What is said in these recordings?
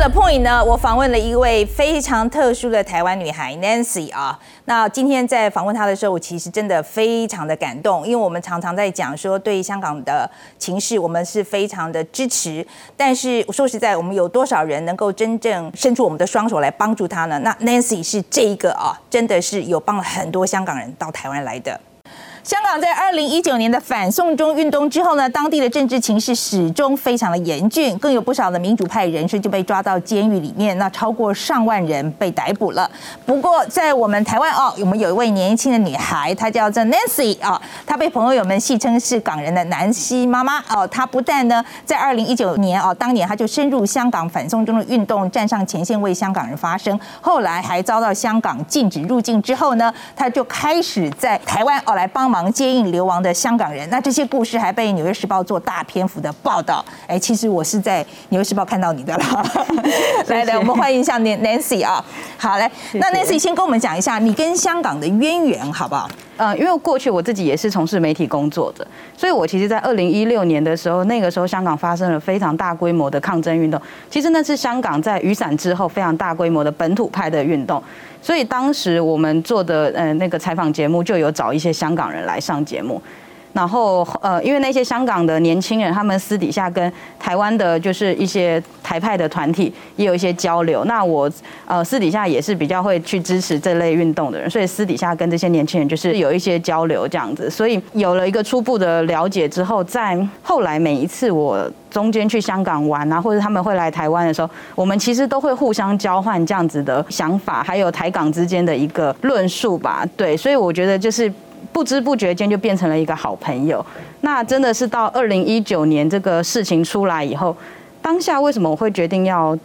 了 Point 呢，我访问了一位非常特殊的台湾女孩 Nancy 啊。那今天在访问她的时候，我其实真的非常的感动，因为我们常常在讲说对香港的情势，我们是非常的支持。但是说实在，我们有多少人能够真正伸出我们的双手来帮助她呢？那 Nancy 是这一个啊，真的是有帮了很多香港人到台湾来的。香港在二零一九年的反送中运动之后呢，当地的政治情势始终非常的严峻，更有不少的民主派人士就被抓到监狱里面，那超过上万人被逮捕了。不过在我们台湾哦，我们有一位年轻的女孩，她叫做 Nancy 啊，她被朋友们戏称是港人的南希妈妈哦。她不但呢在二零一九年哦，当年她就深入香港反送中的运动，站上前线为香港人发声，后来还遭到香港禁止入境之后呢，她就开始在台湾哦来帮。忙接应流亡的香港人，那这些故事还被《纽约时报》做大篇幅的报道。哎，其实我是在《纽约时报》看到你的了。来来，我们欢迎一下 Nancy 啊。好，嘞，那 Nancy 先跟我们讲一下你跟香港的渊源，好不好？呃，因为过去我自己也是从事媒体工作的，所以我其实，在二零一六年的时候，那个时候香港发生了非常大规模的抗争运动。其实那是香港在雨伞之后非常大规模的本土派的运动。所以当时我们做的呃那个采访节目就有找一些香港人来上节目，然后呃因为那些香港的年轻人他们私底下跟台湾的就是一些台派的团体也有一些交流，那我呃私底下也是比较会去支持这类运动的人，所以私底下跟这些年轻人就是有一些交流这样子，所以有了一个初步的了解之后，在后来每一次我。中间去香港玩啊，或者他们会来台湾的时候，我们其实都会互相交换这样子的想法，还有台港之间的一个论述吧。对，所以我觉得就是不知不觉间就变成了一个好朋友。那真的是到二零一九年这个事情出来以后，当下为什么我会决定要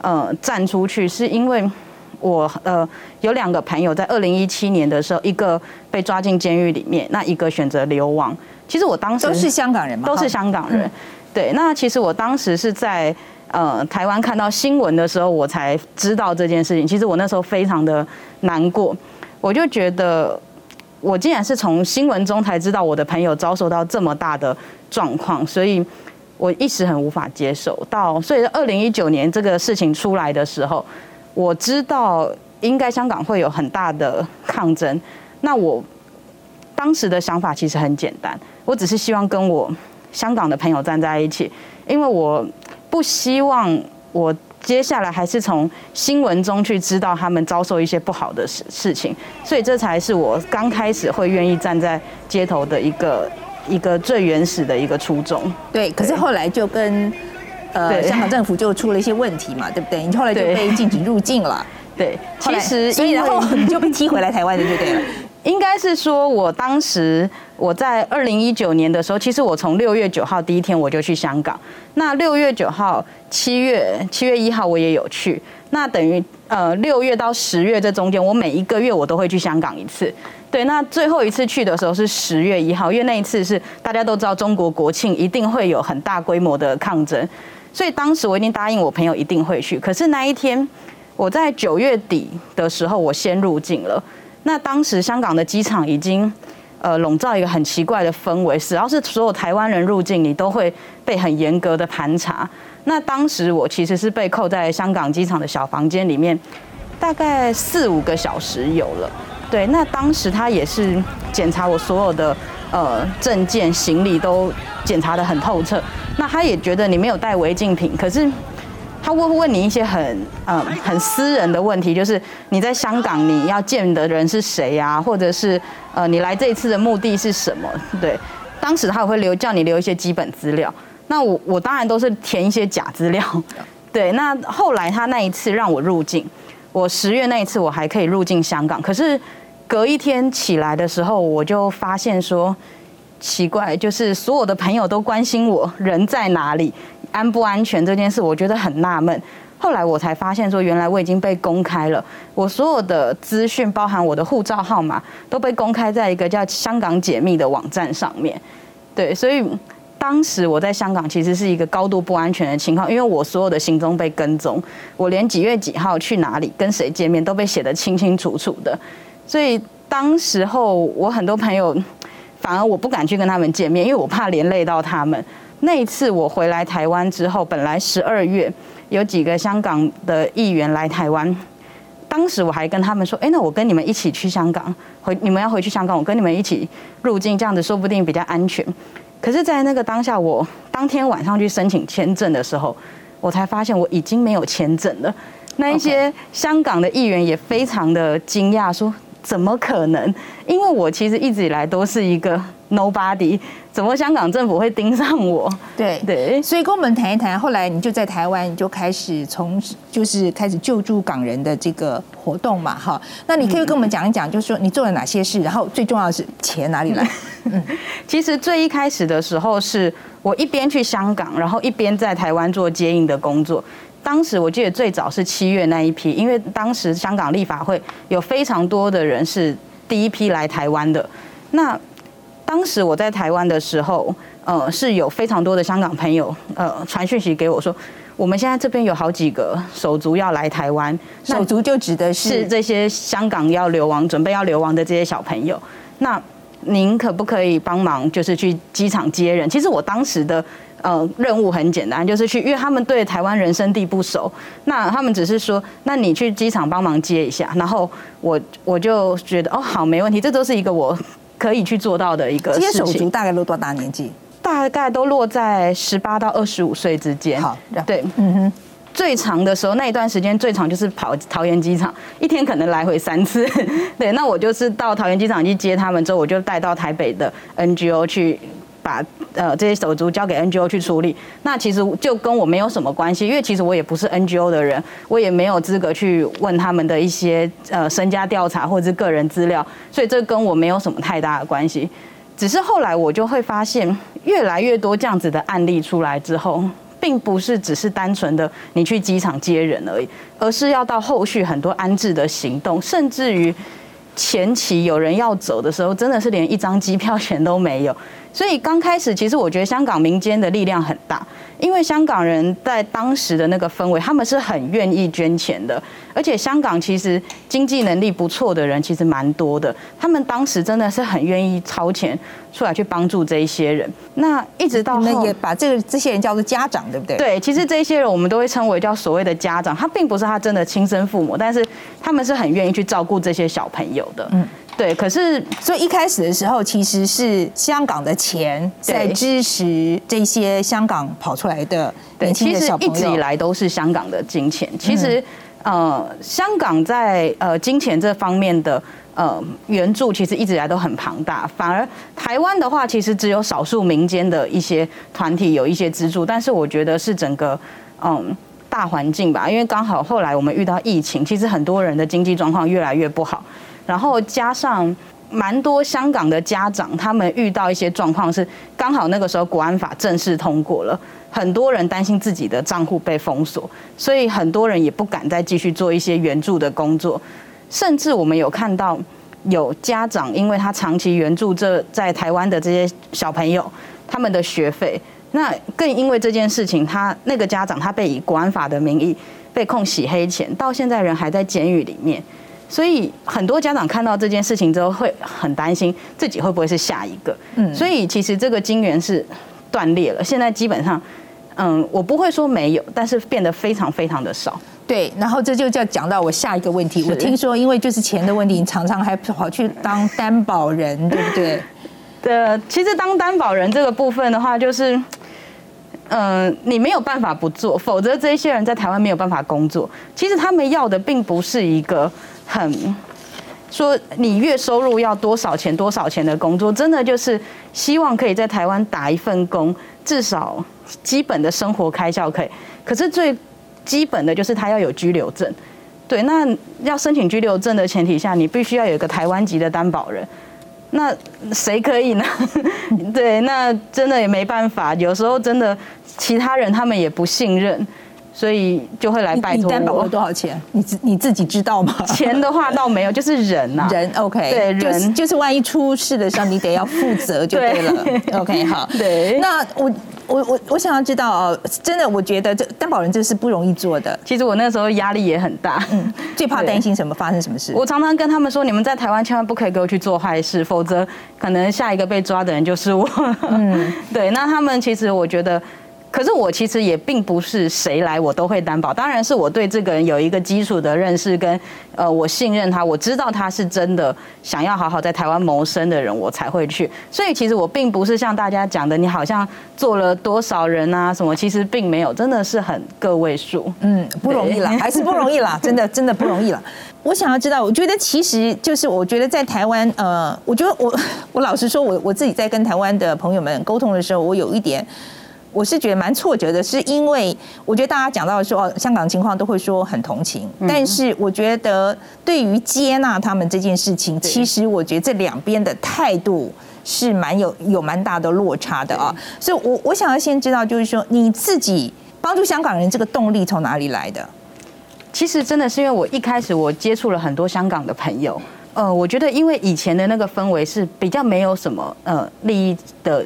呃站出去？是因为我呃有两个朋友在二零一七年的时候，一个被抓进监狱里面，那一个选择流亡。其实我当时都是香港人嘛？都是香港人。对，那其实我当时是在呃台湾看到新闻的时候，我才知道这件事情。其实我那时候非常的难过，我就觉得我竟然是从新闻中才知道我的朋友遭受到这么大的状况，所以我一时很无法接受。到所以二零一九年这个事情出来的时候，我知道应该香港会有很大的抗争。那我当时的想法其实很简单，我只是希望跟我。香港的朋友站在一起，因为我不希望我接下来还是从新闻中去知道他们遭受一些不好的事事情，所以这才是我刚开始会愿意站在街头的一个一个最原始的一个初衷。对，可是后来就跟呃香港政府就出了一些问题嘛，对不对？你后来就被禁止入境了。对，其实所以然后你就被踢回来台湾的，就对了。应该是说，我当时我在二零一九年的时候，其实我从六月九号第一天我就去香港。那六月九号、七月七月一号我也有去。那等于呃六月到十月这中间，我每一个月我都会去香港一次。对，那最后一次去的时候是十月一号，因为那一次是大家都知道中国国庆一定会有很大规模的抗争，所以当时我已经答应我朋友一定会去。可是那一天我在九月底的时候，我先入境了。那当时香港的机场已经，呃，笼罩一个很奇怪的氛围，只要是所有台湾人入境，你都会被很严格的盘查。那当时我其实是被扣在香港机场的小房间里面，大概四五个小时有了。对，那当时他也是检查我所有的呃证件、行李都检查的很透彻。那他也觉得你没有带违禁品，可是。他会问你一些很嗯很私人的问题，就是你在香港你要见的人是谁呀，或者是呃你来这一次的目的是什么？对，当时他也会留叫你留一些基本资料，那我我当然都是填一些假资料。对，那后来他那一次让我入境，我十月那一次我还可以入境香港，可是隔一天起来的时候，我就发现说奇怪，就是所有的朋友都关心我人在哪里。安不安全这件事，我觉得很纳闷。后来我才发现，说原来我已经被公开了，我所有的资讯，包含我的护照号码，都被公开在一个叫“香港解密”的网站上面。对，所以当时我在香港其实是一个高度不安全的情况，因为我所有的行踪被跟踪，我连几月几号去哪里、跟谁见面都被写得清清楚楚的。所以当时候我很多朋友，反而我不敢去跟他们见面，因为我怕连累到他们。那一次我回来台湾之后，本来十二月有几个香港的议员来台湾，当时我还跟他们说，哎，那我跟你们一起去香港，回你们要回去香港，我跟你们一起入境，这样子说不定比较安全。可是，在那个当下，我当天晚上去申请签证的时候，我才发现我已经没有签证了。那一些香港的议员也非常的惊讶，说。怎么可能？因为我其实一直以来都是一个 nobody，怎么香港政府会盯上我？对对，所以跟我们谈一谈。后来你就在台湾，你就开始从就是开始救助港人的这个活动嘛，哈。那你可以跟我们讲一讲，就是说你做了哪些事，然后最重要的是钱哪里来？嗯，其实最一开始的时候，是我一边去香港，然后一边在台湾做接应的工作。当时我记得最早是七月那一批，因为当时香港立法会有非常多的人是第一批来台湾的。那当时我在台湾的时候，呃，是有非常多的香港朋友呃传讯息给我说，我们现在这边有好几个手足要来台湾，手足就指的是这些香港要流亡、准备要流亡的这些小朋友。那您可不可以帮忙，就是去机场接人？其实我当时的。呃，任务很简单，就是去，因为他们对台湾人生地不熟，那他们只是说，那你去机场帮忙接一下，然后我我就觉得，哦，好，没问题，这都是一个我可以去做到的一个事情。手足大概都多大年纪？大概都落在十八到二十五岁之间。好，对，嗯哼，最长的时候那一段时间最长就是跑桃园机场，一天可能来回三次。对，那我就是到桃园机场去接他们之后，我就带到台北的 NGO 去。把呃这些手足交给 NGO 去处理，那其实就跟我没有什么关系，因为其实我也不是 NGO 的人，我也没有资格去问他们的一些呃身家调查或者是个人资料，所以这跟我没有什么太大的关系。只是后来我就会发现，越来越多这样子的案例出来之后，并不是只是单纯的你去机场接人而已，而是要到后续很多安置的行动，甚至于前期有人要走的时候，真的是连一张机票钱都没有。所以刚开始，其实我觉得香港民间的力量很大，因为香港人在当时的那个氛围，他们是很愿意捐钱的，而且香港其实经济能力不错的人其实蛮多的，他们当时真的是很愿意掏钱出来去帮助这一些人。那一直到后，也把这个这些人叫做家长，对不对？对，其实这些人我们都会称为叫所谓的家长，他并不是他真的亲生父母，但是他们是很愿意去照顾这些小朋友的。嗯。对，可是所以一开始的时候，其实是香港的钱在支持这些香港跑出来的年轻的小朋友。一直以来都是香港的金钱。其实，呃，香港在呃金钱这方面的呃援助，其实一直以来都很庞大。反而台湾的话，其实只有少数民间的一些团体有一些资助，但是我觉得是整个嗯大环境吧，因为刚好后来我们遇到疫情，其实很多人的经济状况越来越不好。然后加上蛮多香港的家长，他们遇到一些状况是，刚好那个时候国安法正式通过了，很多人担心自己的账户被封锁，所以很多人也不敢再继续做一些援助的工作，甚至我们有看到有家长，因为他长期援助这在台湾的这些小朋友，他们的学费，那更因为这件事情，他那个家长他被以国安法的名义被控洗黑钱，到现在人还在监狱里面。所以很多家长看到这件事情之后，会很担心自己会不会是下一个。嗯，所以其实这个金源是断裂了。现在基本上，嗯，我不会说没有，但是变得非常非常的少。对，然后这就叫讲到我下一个问题。我听说，因为就是钱的问题，你常常还跑去当担保人，对不对？对，其实当担保人这个部分的话，就是，嗯，你没有办法不做，否则这些人在台湾没有办法工作。其实他们要的并不是一个。很说你月收入要多少钱多少钱的工作，真的就是希望可以在台湾打一份工，至少基本的生活开销可以。可是最基本的就是他要有居留证，对，那要申请居留证的前提下，你必须要有一个台湾籍的担保人。那谁可以呢？对，那真的也没办法，有时候真的其他人他们也不信任。所以就会来拜托我。担保了多少钱？你自你自己知道吗？钱的话倒没有，就是人呐。人 OK，对人就是万一出事的时候，你得要负责就对了。OK，好。对。那我我我我想要知道哦，真的，我觉得这担保人这是不容易做的。其实我那时候压力也很大，嗯，最怕担心什么发生什么事。我常常跟他们说，你们在台湾千万不可以给我去做坏事，否则可能下一个被抓的人就是我。嗯，对。那他们其实我觉得。可是我其实也并不是谁来我都会担保，当然是我对这个人有一个基础的认识，跟呃我信任他，我知道他是真的想要好好在台湾谋生的人，我才会去。所以其实我并不是像大家讲的，你好像做了多少人啊什么，其实并没有，真的是很个位数。嗯，不容易了，还是不容易了，真的真的不容易了。我想要知道，我觉得其实就是我觉得在台湾，呃，我觉得我我老实说，我我自己在跟台湾的朋友们沟通的时候，我有一点。我是觉得蛮挫折的，是因为我觉得大家讲到说哦，香港情况都会说很同情，但是我觉得对于接纳他们这件事情，其实我觉得这两边的态度是蛮有有蛮大的落差的啊。所以，我我想要先知道，就是说你自己帮助香港人这个动力从哪里来的？其实真的是因为我一开始我接触了很多香港的朋友，呃，我觉得因为以前的那个氛围是比较没有什么呃利益的。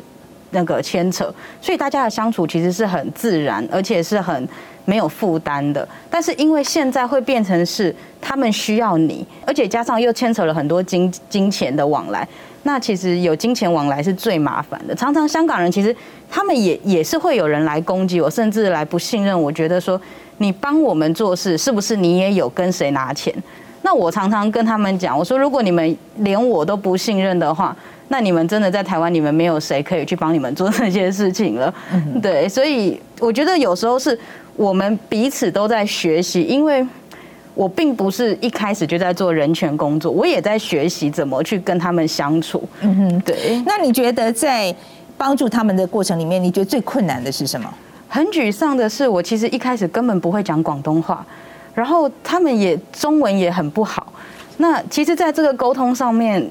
那个牵扯，所以大家的相处其实是很自然，而且是很没有负担的。但是因为现在会变成是他们需要你，而且加上又牵扯了很多金金钱的往来，那其实有金钱往来是最麻烦的。常常香港人其实他们也也是会有人来攻击我，甚至来不信任。我觉得说你帮我们做事，是不是你也有跟谁拿钱？那我常常跟他们讲，我说如果你们连我都不信任的话。那你们真的在台湾，你们没有谁可以去帮你们做这些事情了，对，所以我觉得有时候是我们彼此都在学习，因为我并不是一开始就在做人权工作，我也在学习怎么去跟他们相处。嗯哼，对。那你觉得在帮助他们的过程里面，你觉得最困难的是什么？很沮丧的是，我其实一开始根本不会讲广东话，然后他们也中文也很不好。那其实，在这个沟通上面。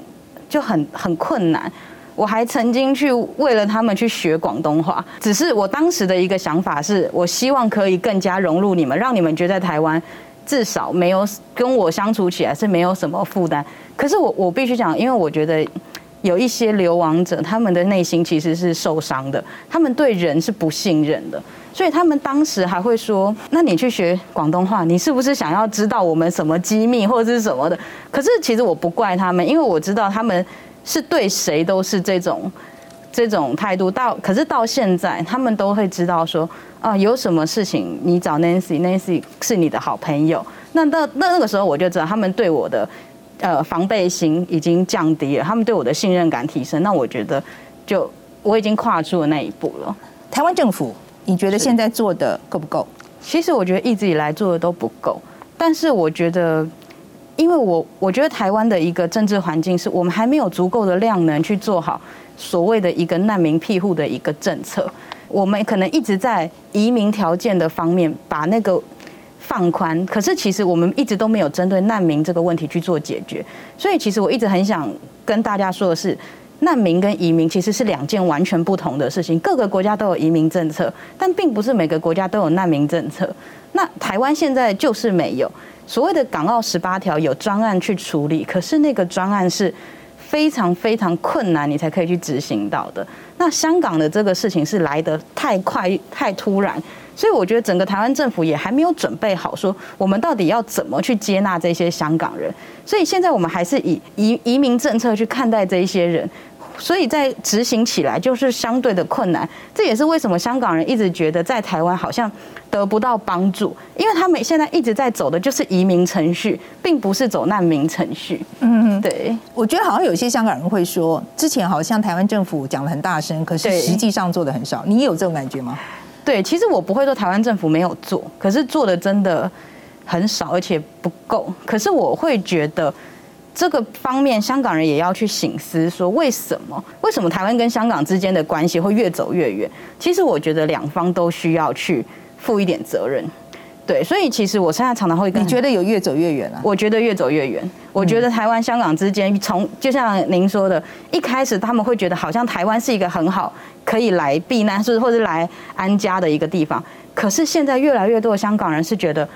就很很困难，我还曾经去为了他们去学广东话，只是我当时的一个想法是，我希望可以更加融入你们，让你们觉得台湾至少没有跟我相处起来是没有什么负担。可是我我必须讲，因为我觉得有一些流亡者，他们的内心其实是受伤的，他们对人是不信任的。所以他们当时还会说：“那你去学广东话，你是不是想要知道我们什么机密或者是什么的？”可是其实我不怪他们，因为我知道他们是对谁都是这种这种态度。到可是到现在，他们都会知道说：“啊，有什么事情你找 Nancy，Nancy 是你的好朋友。”那到那那个时候，我就知道他们对我的呃防备心已经降低了，他们对我的信任感提升。那我觉得，就我已经跨出了那一步了。台湾政府。你觉得现在做的够不够？其实我觉得一直以来做的都不够，但是我觉得，因为我我觉得台湾的一个政治环境是我们还没有足够的量能去做好所谓的一个难民庇护的一个政策，我们可能一直在移民条件的方面把那个放宽，可是其实我们一直都没有针对难民这个问题去做解决，所以其实我一直很想跟大家说的是。难民跟移民其实是两件完全不同的事情。各个国家都有移民政策，但并不是每个国家都有难民政策。那台湾现在就是没有所谓的港澳十八条有专案去处理，可是那个专案是非常非常困难，你才可以去执行到的。那香港的这个事情是来得太快太突然。所以我觉得整个台湾政府也还没有准备好，说我们到底要怎么去接纳这些香港人。所以现在我们还是以移移民政策去看待这一些人，所以在执行起来就是相对的困难。这也是为什么香港人一直觉得在台湾好像得不到帮助，因为他们现在一直在走的就是移民程序，并不是走难民程序。嗯，对。我觉得好像有些香港人会说，之前好像台湾政府讲的很大声，可是实际上做的很少。你有这种感觉吗？对，其实我不会说台湾政府没有做，可是做的真的很少，而且不够。可是我会觉得这个方面，香港人也要去醒思，说为什么？为什么台湾跟香港之间的关系会越走越远？其实我觉得两方都需要去负一点责任。对，所以其实我现在常常会，你觉得有越走越远啊？我觉得越走越远。我觉得台湾、香港之间，从就像您说的，一开始他们会觉得好像台湾是一个很好可以来避难，是或者来安家的一个地方。可是现在越来越多的香港人是觉得，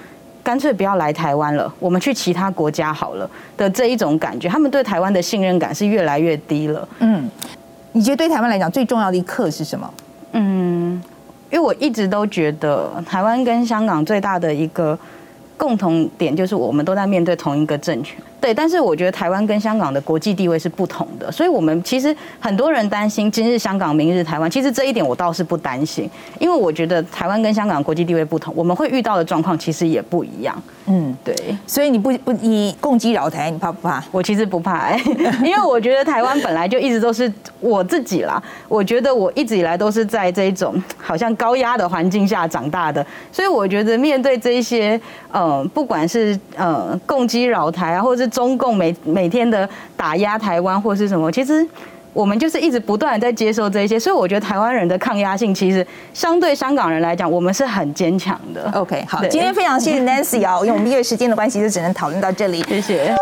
干脆不要来台湾了，我们去其他国家好了的这一种感觉。他们对台湾的信任感是越来越低了。嗯，你觉得对台湾来讲最重要的一课是什么？嗯。因为我一直都觉得台湾跟香港最大的一个共同点就是我们都在面对同一个政权。对，但是我觉得台湾跟香港的国际地位是不同的，所以我们其实很多人担心今日香港，明日台湾。其实这一点我倒是不担心，因为我觉得台湾跟香港国际地位不同，我们会遇到的状况其实也不一样。嗯，对。所以你不不你攻击扰台，你怕不怕？我其实不怕，因为我觉得台湾本来就一直都是我自己啦。我觉得我一直以来都是在这种好像高压的环境下长大的，所以我觉得面对这些呃，不管是呃攻击扰台啊，或者是中共每每天的打压台湾或是什么，其实我们就是一直不断的在接受这些，所以我觉得台湾人的抗压性其实相对香港人来讲，我们是很坚强的。OK，好，今天非常谢谢 Nancy 啊，因为我们因为时间的关系，就只能讨论到这里。谢谢。